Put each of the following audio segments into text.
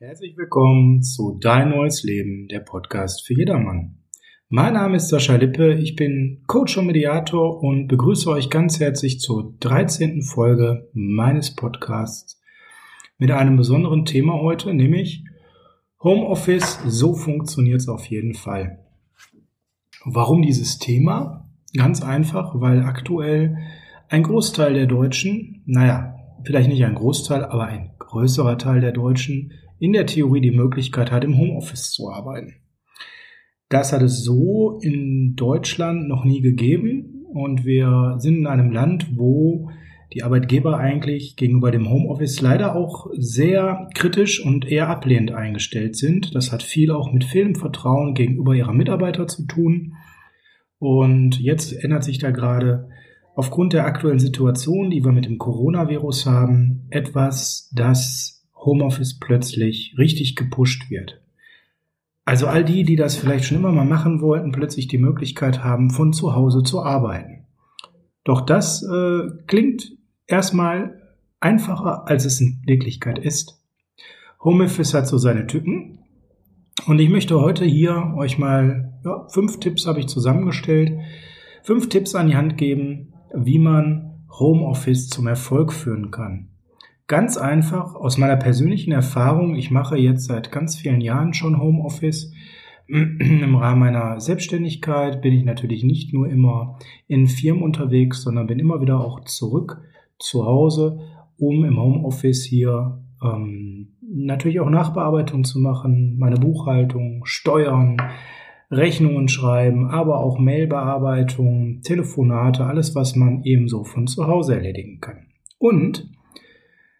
Herzlich willkommen zu Dein neues Leben, der Podcast für jedermann. Mein Name ist Sascha Lippe, ich bin Coach und Mediator und begrüße euch ganz herzlich zur 13. Folge meines Podcasts mit einem besonderen Thema heute, nämlich Homeoffice, so funktioniert es auf jeden Fall. Warum dieses Thema? Ganz einfach, weil aktuell ein Großteil der Deutschen, naja, vielleicht nicht ein Großteil, aber ein größerer Teil der Deutschen in der Theorie die Möglichkeit hat, im Homeoffice zu arbeiten. Das hat es so in Deutschland noch nie gegeben und wir sind in einem Land, wo die Arbeitgeber eigentlich gegenüber dem Homeoffice leider auch sehr kritisch und eher ablehnend eingestellt sind. Das hat viel auch mit fehlendem Vertrauen gegenüber ihrer Mitarbeiter zu tun. Und jetzt ändert sich da gerade aufgrund der aktuellen Situation, die wir mit dem Coronavirus haben, etwas, das Homeoffice plötzlich richtig gepusht wird. Also all die, die das vielleicht schon immer mal machen wollten, plötzlich die Möglichkeit haben, von zu Hause zu arbeiten. Doch das äh, klingt erstmal einfacher, als es in Wirklichkeit ist. Homeoffice hat so seine Tücken. Und ich möchte heute hier euch mal ja, fünf Tipps habe ich zusammengestellt. Fünf Tipps an die Hand geben, wie man Homeoffice zum Erfolg führen kann. Ganz einfach aus meiner persönlichen Erfahrung, ich mache jetzt seit ganz vielen Jahren schon Homeoffice. Im Rahmen meiner Selbstständigkeit bin ich natürlich nicht nur immer in Firmen unterwegs, sondern bin immer wieder auch zurück zu Hause, um im Homeoffice hier ähm, natürlich auch Nachbearbeitung zu machen, meine Buchhaltung, Steuern, Rechnungen schreiben, aber auch Mailbearbeitung, Telefonate, alles, was man ebenso von zu Hause erledigen kann. Und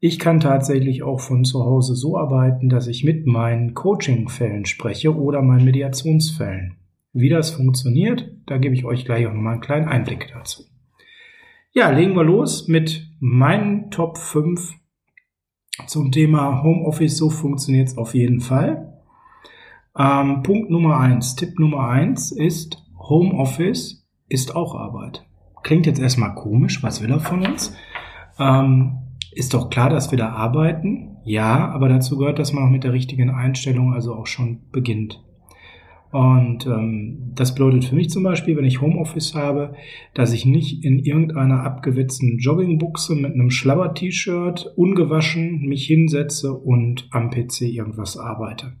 ich kann tatsächlich auch von zu Hause so arbeiten, dass ich mit meinen Coaching-Fällen spreche oder meinen Mediationsfällen. Wie das funktioniert, da gebe ich euch gleich auch nochmal einen kleinen Einblick dazu. Ja, legen wir los mit meinen Top 5 zum Thema Homeoffice. So funktioniert es auf jeden Fall. Ähm, Punkt Nummer 1, Tipp Nummer 1 ist, Homeoffice ist auch Arbeit. Klingt jetzt erstmal komisch, was will er von uns? Ähm, ist doch klar, dass wir da arbeiten. Ja, aber dazu gehört, dass man auch mit der richtigen Einstellung also auch schon beginnt. Und ähm, das bedeutet für mich zum Beispiel, wenn ich Homeoffice habe, dass ich nicht in irgendeiner abgewitzten Joggingbuchse mit einem Schlabber-T-Shirt ungewaschen mich hinsetze und am PC irgendwas arbeite.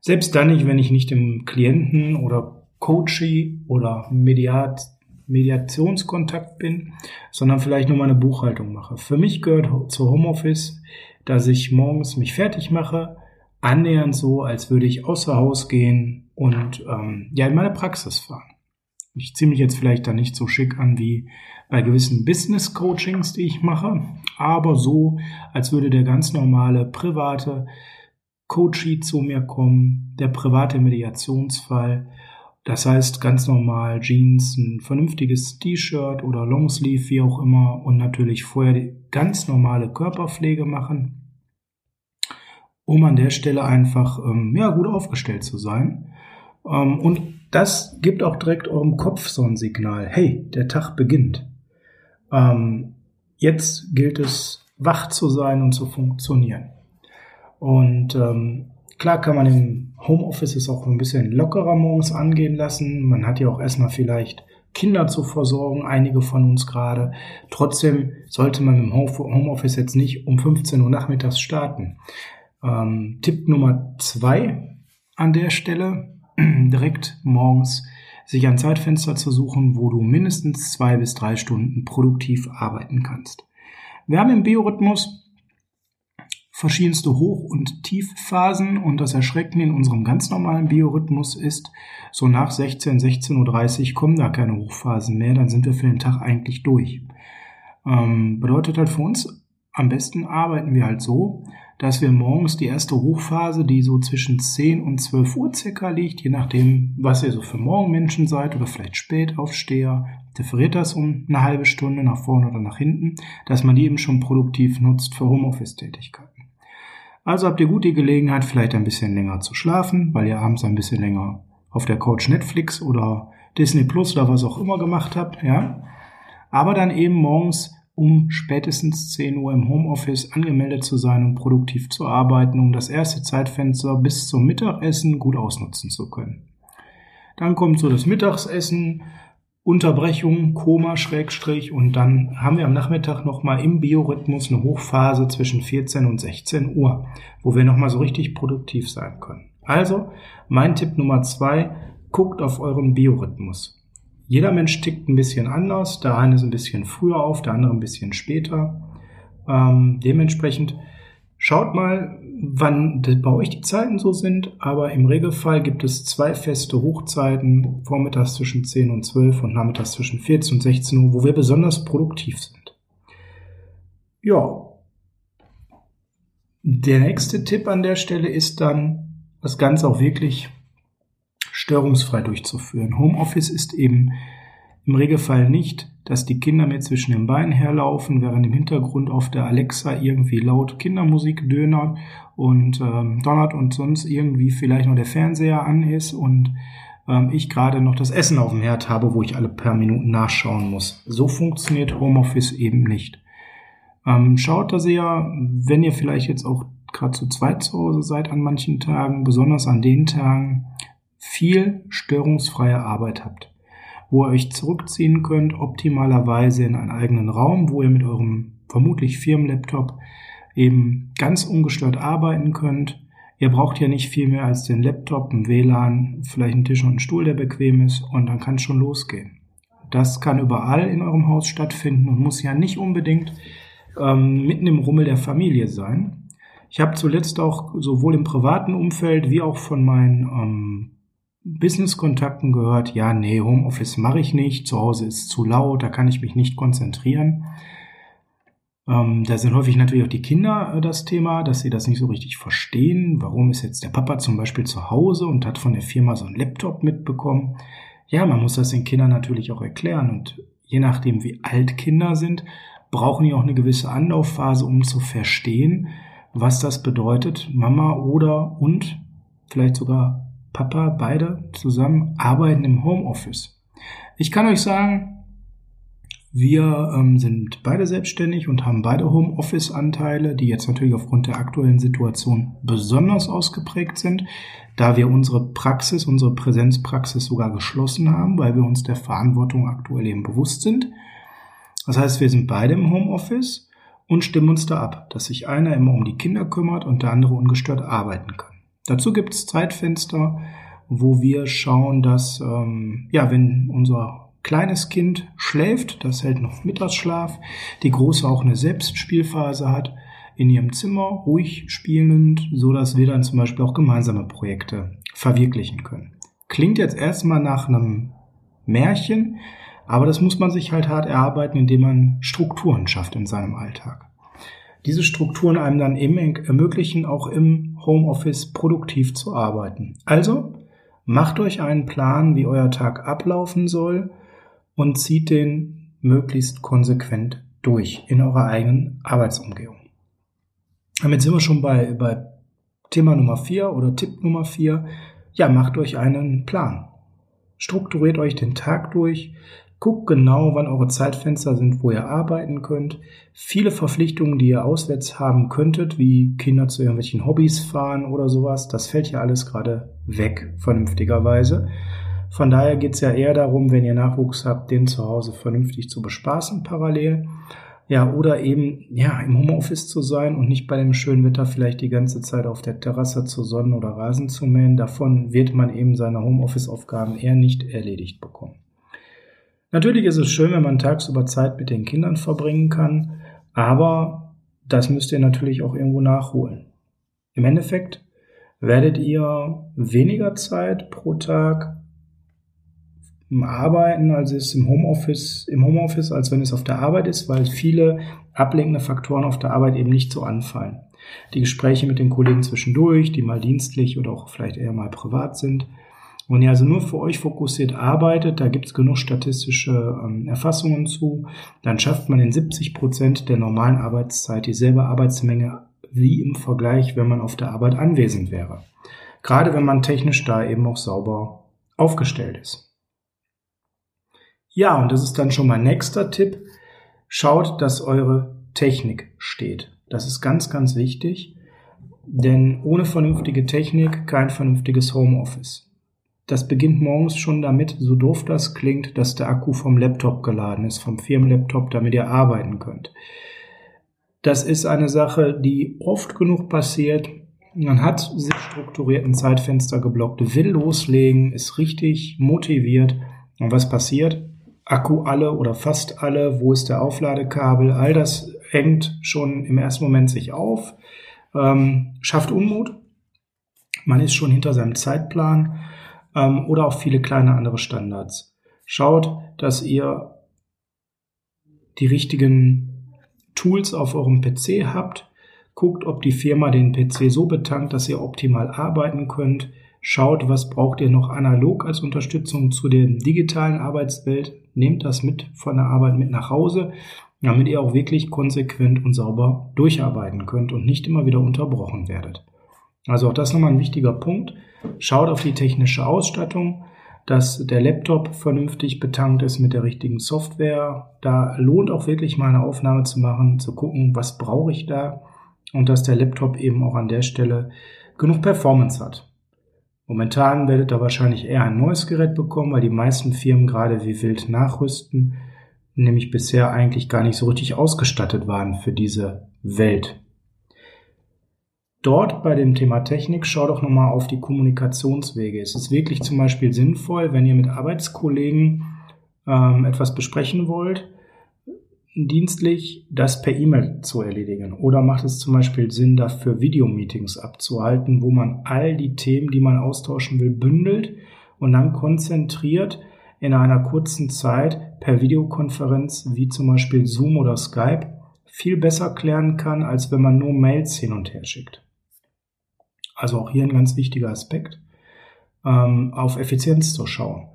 Selbst dann nicht, wenn ich nicht dem Klienten oder Coachee oder Mediat Mediationskontakt bin, sondern vielleicht nur meine Buchhaltung mache. Für mich gehört zu Homeoffice, dass ich morgens mich fertig mache, annähernd so, als würde ich außer Haus gehen und ähm, ja in meine Praxis fahren. Ich ziehe mich jetzt vielleicht da nicht so schick an wie bei gewissen Business Coachings, die ich mache, aber so, als würde der ganz normale private Coachie zu mir kommen, der private Mediationsfall das heißt ganz normal Jeans, ein vernünftiges T-Shirt oder Longsleeve, wie auch immer, und natürlich vorher die ganz normale Körperpflege machen, um an der Stelle einfach ähm, ja, gut aufgestellt zu sein. Ähm, und das gibt auch direkt eurem Kopf so ein Signal. Hey, der Tag beginnt. Ähm, jetzt gilt es, wach zu sein und zu funktionieren. Und ähm, Klar kann man im Homeoffice es auch ein bisschen lockerer morgens angehen lassen. Man hat ja auch erstmal vielleicht Kinder zu versorgen, einige von uns gerade. Trotzdem sollte man im Homeoffice jetzt nicht um 15 Uhr nachmittags starten. Ähm, Tipp Nummer zwei an der Stelle, direkt morgens sich ein Zeitfenster zu suchen, wo du mindestens zwei bis drei Stunden produktiv arbeiten kannst. Wir haben im Biorhythmus verschiedenste Hoch- und Tiefphasen und das Erschreckende in unserem ganz normalen Biorhythmus ist, so nach 16, 16.30 Uhr kommen da keine Hochphasen mehr, dann sind wir für den Tag eigentlich durch. Ähm, bedeutet halt für uns, am besten arbeiten wir halt so, dass wir morgens die erste Hochphase, die so zwischen 10 und 12 Uhr circa liegt, je nachdem, was ihr so für Morgenmenschen seid oder vielleicht Spätaufsteher, differiert das um eine halbe Stunde nach vorne oder nach hinten, dass man die eben schon produktiv nutzt für Homeoffice-Tätigkeiten. Also habt ihr gut die Gelegenheit, vielleicht ein bisschen länger zu schlafen, weil ihr abends ein bisschen länger auf der Couch Netflix oder Disney Plus oder was auch immer gemacht habt, ja. Aber dann eben morgens um spätestens 10 Uhr im Homeoffice angemeldet zu sein und produktiv zu arbeiten, um das erste Zeitfenster bis zum Mittagessen gut ausnutzen zu können. Dann kommt so das Mittagessen, Unterbrechung, Koma, Schrägstrich und dann haben wir am Nachmittag nochmal im Biorhythmus eine Hochphase zwischen 14 und 16 Uhr, wo wir nochmal so richtig produktiv sein können. Also, mein Tipp Nummer zwei, guckt auf euren Biorhythmus. Jeder Mensch tickt ein bisschen anders. Der eine ist ein bisschen früher auf, der andere ein bisschen später. Ähm, dementsprechend schaut mal, wann bei euch die Zeiten so sind. Aber im Regelfall gibt es zwei feste Hochzeiten, vormittags zwischen 10 und 12 und nachmittags zwischen 14 und 16 Uhr, wo wir besonders produktiv sind. Ja. Der nächste Tipp an der Stelle ist dann, das Ganze auch wirklich störungsfrei durchzuführen. Homeoffice ist eben im Regelfall nicht, dass die Kinder mir zwischen den Beinen herlaufen, während im Hintergrund auf der Alexa irgendwie laut Kindermusik dönert und ähm, donnert und sonst irgendwie vielleicht noch der Fernseher an ist und ähm, ich gerade noch das Essen auf dem Herd habe, wo ich alle paar Minuten nachschauen muss. So funktioniert Homeoffice eben nicht. Ähm, schaut, dass ihr, wenn ihr vielleicht jetzt auch gerade zu zweit zu Hause seid an manchen Tagen, besonders an den Tagen, viel störungsfreie Arbeit habt, wo ihr euch zurückziehen könnt, optimalerweise in einen eigenen Raum, wo ihr mit eurem vermutlich Firmenlaptop eben ganz ungestört arbeiten könnt. Ihr braucht ja nicht viel mehr als den Laptop, ein WLAN, vielleicht einen Tisch und einen Stuhl, der bequem ist und dann kann es schon losgehen. Das kann überall in eurem Haus stattfinden und muss ja nicht unbedingt ähm, mitten im Rummel der Familie sein. Ich habe zuletzt auch sowohl im privaten Umfeld wie auch von meinen ähm, Business-Kontakten gehört, ja, nee, Homeoffice mache ich nicht, zu Hause ist zu laut, da kann ich mich nicht konzentrieren. Ähm, da sind häufig natürlich auch die Kinder äh, das Thema, dass sie das nicht so richtig verstehen. Warum ist jetzt der Papa zum Beispiel zu Hause und hat von der Firma so einen Laptop mitbekommen? Ja, man muss das den Kindern natürlich auch erklären und je nachdem, wie alt Kinder sind, brauchen die auch eine gewisse Anlaufphase, um zu verstehen, was das bedeutet, Mama oder und vielleicht sogar Papa beide zusammen arbeiten im Homeoffice. Ich kann euch sagen, wir ähm, sind beide selbstständig und haben beide Homeoffice-Anteile, die jetzt natürlich aufgrund der aktuellen Situation besonders ausgeprägt sind, da wir unsere Praxis, unsere Präsenzpraxis sogar geschlossen haben, weil wir uns der Verantwortung aktuell eben bewusst sind. Das heißt, wir sind beide im Homeoffice und stimmen uns da ab, dass sich einer immer um die Kinder kümmert und der andere ungestört arbeiten kann. Dazu gibt es Zeitfenster, wo wir schauen, dass, ähm, ja, wenn unser kleines Kind schläft, das hält noch Mittagsschlaf, die große auch eine Selbstspielphase hat, in ihrem Zimmer ruhig spielend, so dass wir dann zum Beispiel auch gemeinsame Projekte verwirklichen können. Klingt jetzt erstmal nach einem Märchen, aber das muss man sich halt hart erarbeiten, indem man Strukturen schafft in seinem Alltag diese Strukturen einem dann eben ermöglichen, auch im Homeoffice produktiv zu arbeiten. Also macht euch einen Plan, wie euer Tag ablaufen soll und zieht den möglichst konsequent durch in eurer eigenen Arbeitsumgebung. Damit sind wir schon bei, bei Thema Nummer vier oder Tipp Nummer vier. Ja, macht euch einen Plan. Strukturiert euch den Tag durch, Guckt genau, wann eure Zeitfenster sind, wo ihr arbeiten könnt. Viele Verpflichtungen, die ihr auswärts haben könntet, wie Kinder zu irgendwelchen Hobbys fahren oder sowas, das fällt ja alles gerade weg, vernünftigerweise. Von daher geht's ja eher darum, wenn ihr Nachwuchs habt, den zu Hause vernünftig zu bespaßen parallel. Ja, oder eben, ja, im Homeoffice zu sein und nicht bei dem schönen Wetter vielleicht die ganze Zeit auf der Terrasse zu sonnen oder Rasen zu mähen. Davon wird man eben seine Homeoffice-Aufgaben eher nicht erledigt bekommen. Natürlich ist es schön, wenn man tagsüber Zeit mit den Kindern verbringen kann, aber das müsst ihr natürlich auch irgendwo nachholen. Im Endeffekt werdet ihr weniger Zeit pro Tag arbeiten, als es im Homeoffice, im Homeoffice, als wenn es auf der Arbeit ist, weil viele ablenkende Faktoren auf der Arbeit eben nicht so anfallen. Die Gespräche mit den Kollegen zwischendurch, die mal dienstlich oder auch vielleicht eher mal privat sind, wenn ihr also nur für euch fokussiert arbeitet, da gibt es genug statistische ähm, Erfassungen zu, dann schafft man in 70 Prozent der normalen Arbeitszeit dieselbe Arbeitsmenge wie im Vergleich, wenn man auf der Arbeit anwesend wäre. Gerade wenn man technisch da eben auch sauber aufgestellt ist. Ja, und das ist dann schon mein nächster Tipp. Schaut, dass eure Technik steht. Das ist ganz, ganz wichtig, denn ohne vernünftige Technik kein vernünftiges Homeoffice. Das beginnt morgens schon damit, so doof das klingt, dass der Akku vom Laptop geladen ist, vom Firmenlaptop, damit ihr arbeiten könnt. Das ist eine Sache, die oft genug passiert. Man hat sich strukturierten Zeitfenster geblockt, will loslegen, ist richtig motiviert. Und was passiert? Akku alle oder fast alle, wo ist der Aufladekabel? All das hängt schon im ersten Moment sich auf, ähm, schafft Unmut. Man ist schon hinter seinem Zeitplan ähm, oder auch viele kleine andere Standards. Schaut, dass ihr die richtigen Tools auf eurem PC habt. Guckt, ob die Firma den PC so betankt, dass ihr optimal arbeiten könnt. Schaut, was braucht ihr noch analog als Unterstützung zu der digitalen Arbeitswelt. Nehmt das mit von der Arbeit mit nach Hause, damit ihr auch wirklich konsequent und sauber durcharbeiten könnt und nicht immer wieder unterbrochen werdet. Also auch das nochmal ein wichtiger Punkt. Schaut auf die technische Ausstattung, dass der Laptop vernünftig betankt ist mit der richtigen Software. Da lohnt auch wirklich mal eine Aufnahme zu machen, zu gucken, was brauche ich da und dass der Laptop eben auch an der Stelle genug Performance hat. Momentan werdet ihr wahrscheinlich eher ein neues Gerät bekommen, weil die meisten Firmen gerade wie wild nachrüsten, nämlich bisher eigentlich gar nicht so richtig ausgestattet waren für diese Welt. Dort bei dem Thema Technik schau doch nochmal auf die Kommunikationswege. Es ist wirklich zum Beispiel sinnvoll, wenn ihr mit Arbeitskollegen ähm, etwas besprechen wollt, dienstlich das per E-Mail zu erledigen? Oder macht es zum Beispiel Sinn, dafür Videomeetings abzuhalten, wo man all die Themen, die man austauschen will, bündelt und dann konzentriert in einer kurzen Zeit per Videokonferenz wie zum Beispiel Zoom oder Skype viel besser klären kann, als wenn man nur Mails hin und her schickt. Also auch hier ein ganz wichtiger Aspekt, ähm, auf Effizienz zu schauen.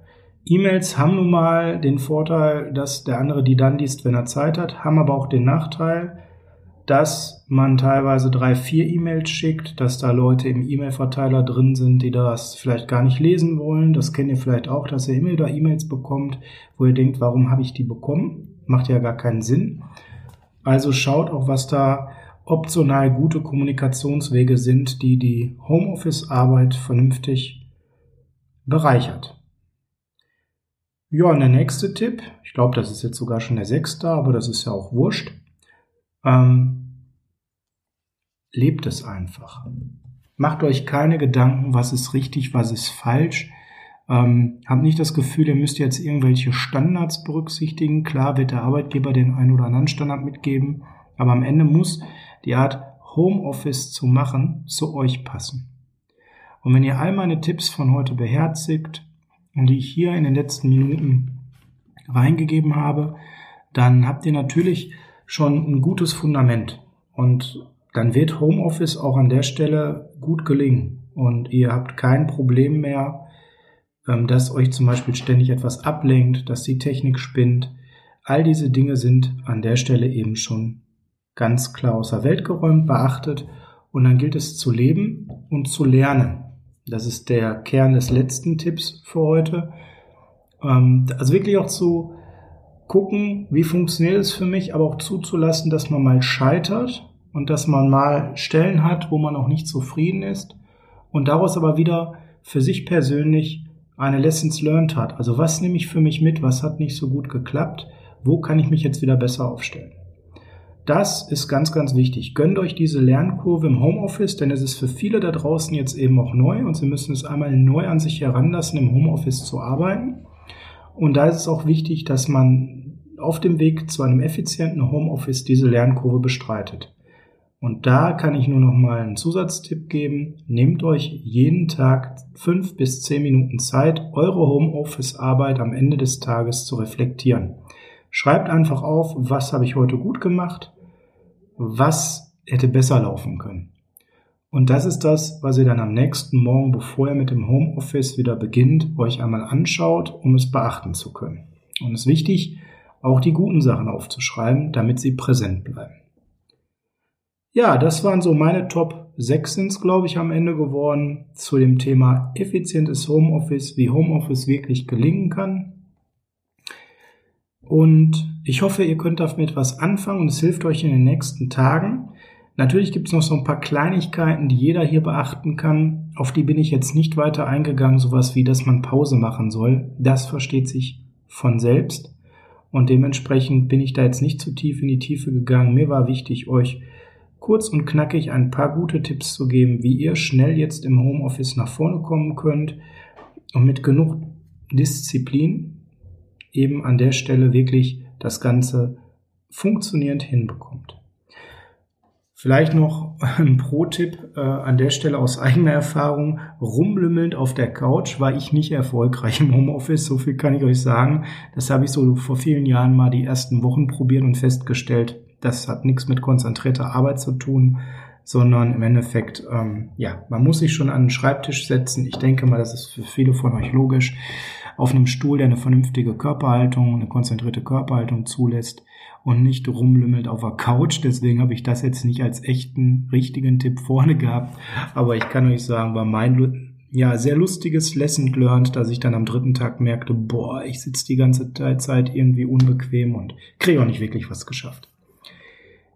E-Mails haben nun mal den Vorteil, dass der andere die dann liest, wenn er Zeit hat, haben aber auch den Nachteil, dass man teilweise drei, vier E-Mails schickt, dass da Leute im E-Mail-Verteiler drin sind, die das vielleicht gar nicht lesen wollen. Das kennt ihr vielleicht auch, dass ihr immer wieder E-Mails bekommt, wo ihr denkt, warum habe ich die bekommen? Macht ja gar keinen Sinn. Also schaut auch, was da optional gute Kommunikationswege sind, die die Homeoffice-Arbeit vernünftig bereichert. Ja, und der nächste Tipp, ich glaube, das ist jetzt sogar schon der sechste, aber das ist ja auch wurscht. Ähm, lebt es einfach. Macht euch keine Gedanken, was ist richtig, was ist falsch. Ähm, habt nicht das Gefühl, ihr müsst jetzt irgendwelche Standards berücksichtigen. Klar wird der Arbeitgeber den einen oder anderen Standard mitgeben, aber am Ende muss die Art Homeoffice zu machen zu euch passen. Und wenn ihr all meine Tipps von heute beherzigt, und die ich hier in den letzten Minuten reingegeben habe, dann habt ihr natürlich schon ein gutes Fundament und dann wird Homeoffice auch an der Stelle gut gelingen und ihr habt kein Problem mehr, ähm, dass euch zum Beispiel ständig etwas ablenkt, dass die Technik spinnt. All diese Dinge sind an der Stelle eben schon ganz klar außer Welt geräumt, beachtet und dann gilt es zu leben und zu lernen. Das ist der Kern des letzten Tipps für heute. Ähm, also wirklich auch zu gucken, wie funktioniert es für mich, aber auch zuzulassen, dass man mal scheitert und dass man mal Stellen hat, wo man auch nicht zufrieden ist und daraus aber wieder für sich persönlich eine Lessons learned hat. Also was nehme ich für mich mit, was hat nicht so gut geklappt, wo kann ich mich jetzt wieder besser aufstellen. Das ist ganz, ganz wichtig. Gönnt euch diese Lernkurve im Homeoffice, denn es ist für viele da draußen jetzt eben auch neu und sie müssen es einmal neu an sich heranlassen, im Homeoffice zu arbeiten. Und da ist es auch wichtig, dass man auf dem Weg zu einem effizienten Homeoffice diese Lernkurve bestreitet. Und da kann ich nur noch mal einen Zusatztipp geben. Nehmt euch jeden Tag fünf bis zehn Minuten Zeit, eure Homeoffice-Arbeit am Ende des Tages zu reflektieren. Schreibt einfach auf, was habe ich heute gut gemacht, was hätte besser laufen können. Und das ist das, was ihr dann am nächsten Morgen, bevor ihr mit dem Homeoffice wieder beginnt, euch einmal anschaut, um es beachten zu können. Und es ist wichtig, auch die guten Sachen aufzuschreiben, damit sie präsent bleiben. Ja, das waren so meine Top 6 sind glaube ich, am Ende geworden zu dem Thema effizientes Homeoffice, wie Homeoffice wirklich gelingen kann. Und ich hoffe, ihr könnt damit was anfangen und es hilft euch in den nächsten Tagen. Natürlich gibt es noch so ein paar Kleinigkeiten, die jeder hier beachten kann. Auf die bin ich jetzt nicht weiter eingegangen, sowas wie, dass man Pause machen soll. Das versteht sich von selbst. Und dementsprechend bin ich da jetzt nicht zu tief in die Tiefe gegangen. Mir war wichtig, euch kurz und knackig ein paar gute Tipps zu geben, wie ihr schnell jetzt im Homeoffice nach vorne kommen könnt und mit genug Disziplin eben an der Stelle wirklich das Ganze funktionierend hinbekommt. Vielleicht noch ein Pro-Tipp äh, an der Stelle aus eigener Erfahrung. Rumlümmelnd auf der Couch war ich nicht erfolgreich im Homeoffice, so viel kann ich euch sagen. Das habe ich so vor vielen Jahren mal die ersten Wochen probiert und festgestellt, das hat nichts mit konzentrierter Arbeit zu tun, sondern im Endeffekt, ähm, ja, man muss sich schon an den Schreibtisch setzen. Ich denke mal, das ist für viele von euch logisch. Auf einem Stuhl, der eine vernünftige Körperhaltung, eine konzentrierte Körperhaltung zulässt und nicht rumlümmelt auf der Couch. Deswegen habe ich das jetzt nicht als echten, richtigen Tipp vorne gehabt. Aber ich kann euch sagen, war mein ja, sehr lustiges Lesson learned, dass ich dann am dritten Tag merkte, boah, ich sitze die ganze Zeit irgendwie unbequem und kriege auch nicht wirklich was geschafft.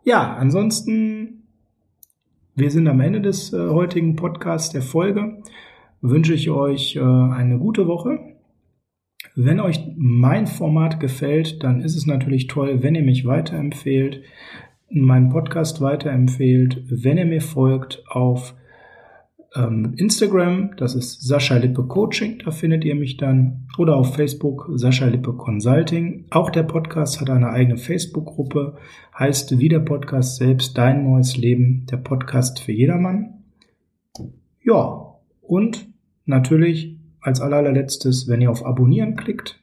Ja, ansonsten, wir sind am Ende des äh, heutigen Podcasts der Folge. Wünsche ich euch äh, eine gute Woche. Wenn euch mein Format gefällt, dann ist es natürlich toll, wenn ihr mich weiterempfehlt, meinen Podcast weiterempfehlt, wenn ihr mir folgt auf ähm, Instagram, das ist Sascha Lippe Coaching, da findet ihr mich dann, oder auf Facebook Sascha Lippe Consulting. Auch der Podcast hat eine eigene Facebook-Gruppe, heißt wie der Podcast selbst Dein neues Leben, der Podcast für jedermann. Ja, und natürlich als allerletztes, wenn ihr auf Abonnieren klickt,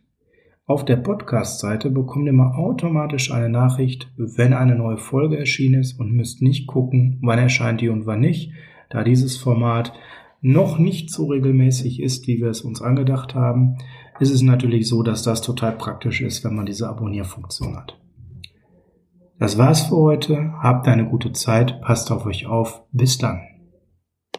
auf der Podcast-Seite bekommt ihr mal automatisch eine Nachricht, wenn eine neue Folge erschienen ist und müsst nicht gucken, wann erscheint die und wann nicht, da dieses Format noch nicht so regelmäßig ist, wie wir es uns angedacht haben, ist es natürlich so, dass das total praktisch ist, wenn man diese Abonnierfunktion hat. Das war's für heute. Habt eine gute Zeit. Passt auf euch auf. Bis dann.